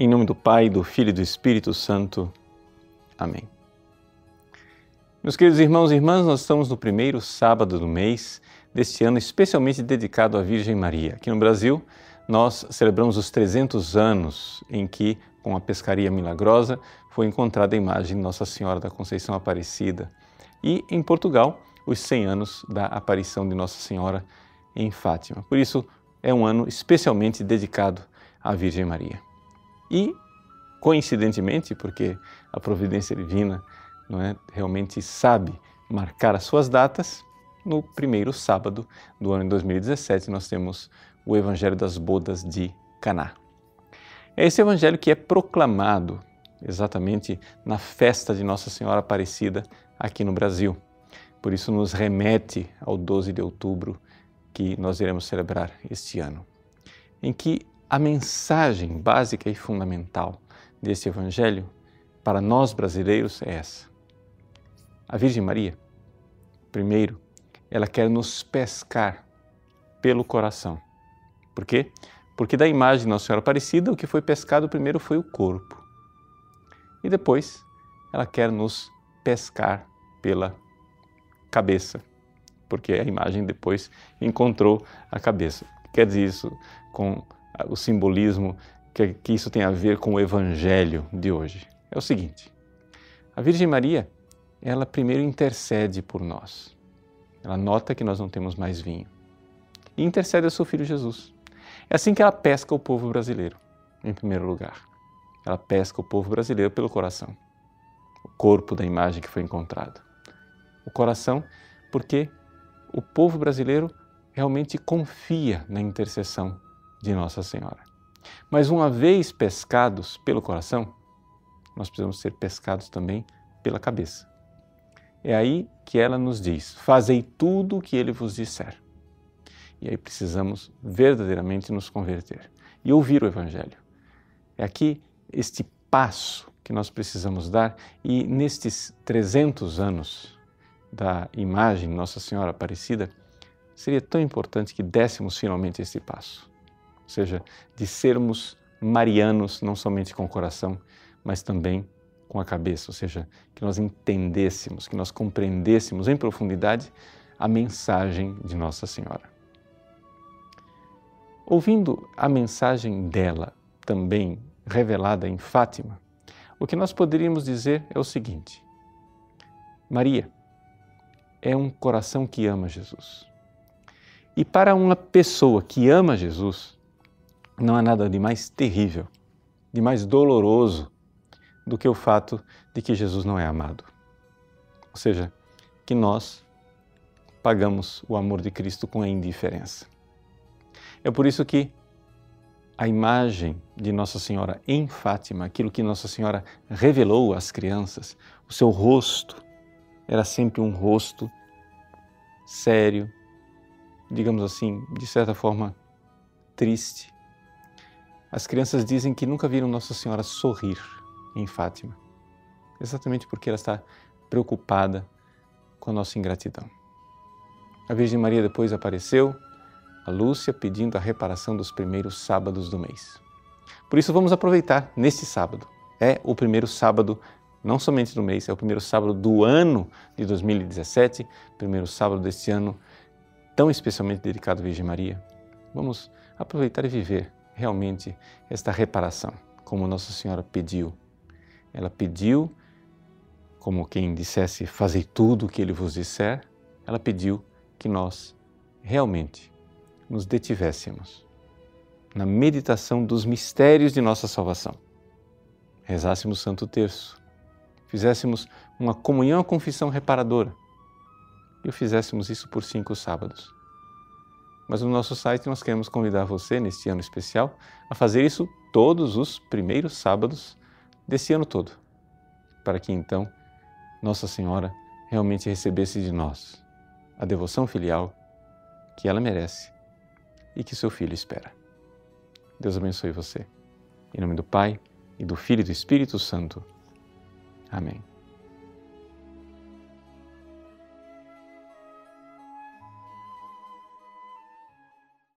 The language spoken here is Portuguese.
Em nome do Pai, do Filho e do Espírito Santo. Amém. Meus queridos irmãos e irmãs, nós estamos no primeiro sábado do mês deste ano especialmente dedicado à Virgem Maria. Aqui no Brasil, nós celebramos os 300 anos em que, com a pescaria milagrosa, foi encontrada a imagem de Nossa Senhora da Conceição Aparecida. E em Portugal, os 100 anos da aparição de Nossa Senhora em Fátima. Por isso, é um ano especialmente dedicado à Virgem Maria. E, coincidentemente, porque a providência divina não é, realmente sabe marcar as suas datas, no primeiro sábado do ano de 2017 nós temos o Evangelho das Bodas de Caná. É esse evangelho que é proclamado exatamente na festa de Nossa Senhora Aparecida aqui no Brasil. Por isso nos remete ao 12 de outubro que nós iremos celebrar este ano, em que a mensagem básica e fundamental desse Evangelho para nós brasileiros é essa. A Virgem Maria, primeiro, ela quer nos pescar pelo coração. Por quê? Porque da imagem de Nossa Senhora Aparecida, o que foi pescado primeiro foi o corpo. E depois, ela quer nos pescar pela cabeça, porque a imagem depois encontrou a cabeça. Quer dizer isso com o simbolismo que, que isso tem a ver com o Evangelho de hoje. É o seguinte: a Virgem Maria, ela primeiro intercede por nós. Ela nota que nós não temos mais vinho e intercede ao seu filho Jesus. É assim que ela pesca o povo brasileiro, em primeiro lugar. Ela pesca o povo brasileiro pelo coração, o corpo da imagem que foi encontrado. O coração, porque o povo brasileiro realmente confia na intercessão de Nossa Senhora. Mas uma vez pescados pelo coração, nós precisamos ser pescados também pela cabeça. É aí que ela nos diz: Fazei tudo o que ele vos disser. E aí precisamos verdadeiramente nos converter e ouvir o Evangelho. É aqui este passo que nós precisamos dar e nestes 300 anos da imagem Nossa Senhora Aparecida, seria tão importante que dessemos finalmente este passo ou seja, de sermos marianos não somente com o coração, mas também com a cabeça, ou seja, que nós entendêssemos, que nós compreendêssemos em profundidade a mensagem de Nossa Senhora. Ouvindo a mensagem dela também revelada em Fátima, o que nós poderíamos dizer é o seguinte: Maria é um coração que ama Jesus. E para uma pessoa que ama Jesus, não há nada de mais terrível, de mais doloroso do que o fato de que Jesus não é amado. Ou seja, que nós pagamos o amor de Cristo com a indiferença. É por isso que a imagem de Nossa Senhora em Fátima, aquilo que Nossa Senhora revelou às crianças, o seu rosto era sempre um rosto sério, digamos assim, de certa forma triste, as crianças dizem que nunca viram Nossa Senhora sorrir em Fátima, exatamente porque ela está preocupada com a nossa ingratidão. A Virgem Maria depois apareceu a Lúcia pedindo a reparação dos primeiros sábados do mês. Por isso vamos aproveitar neste sábado. É o primeiro sábado não somente do mês, é o primeiro sábado do ano de 2017, primeiro sábado deste ano tão especialmente dedicado à Virgem Maria. Vamos aproveitar e viver realmente esta reparação, como Nossa Senhora pediu. Ela pediu, como quem dissesse, fazei tudo o que Ele vos disser, ela pediu que nós realmente nos detivéssemos na meditação dos mistérios de nossa salvação. Rezássemos o Santo Terço, fizéssemos uma comunhão, confissão reparadora e fizéssemos isso por cinco sábados. Mas no nosso site nós queremos convidar você, neste ano especial, a fazer isso todos os primeiros sábados desse ano todo, para que então Nossa Senhora realmente recebesse de nós a devoção filial que ela merece e que seu filho espera. Deus abençoe você. Em nome do Pai, e do Filho e do Espírito Santo. Amém.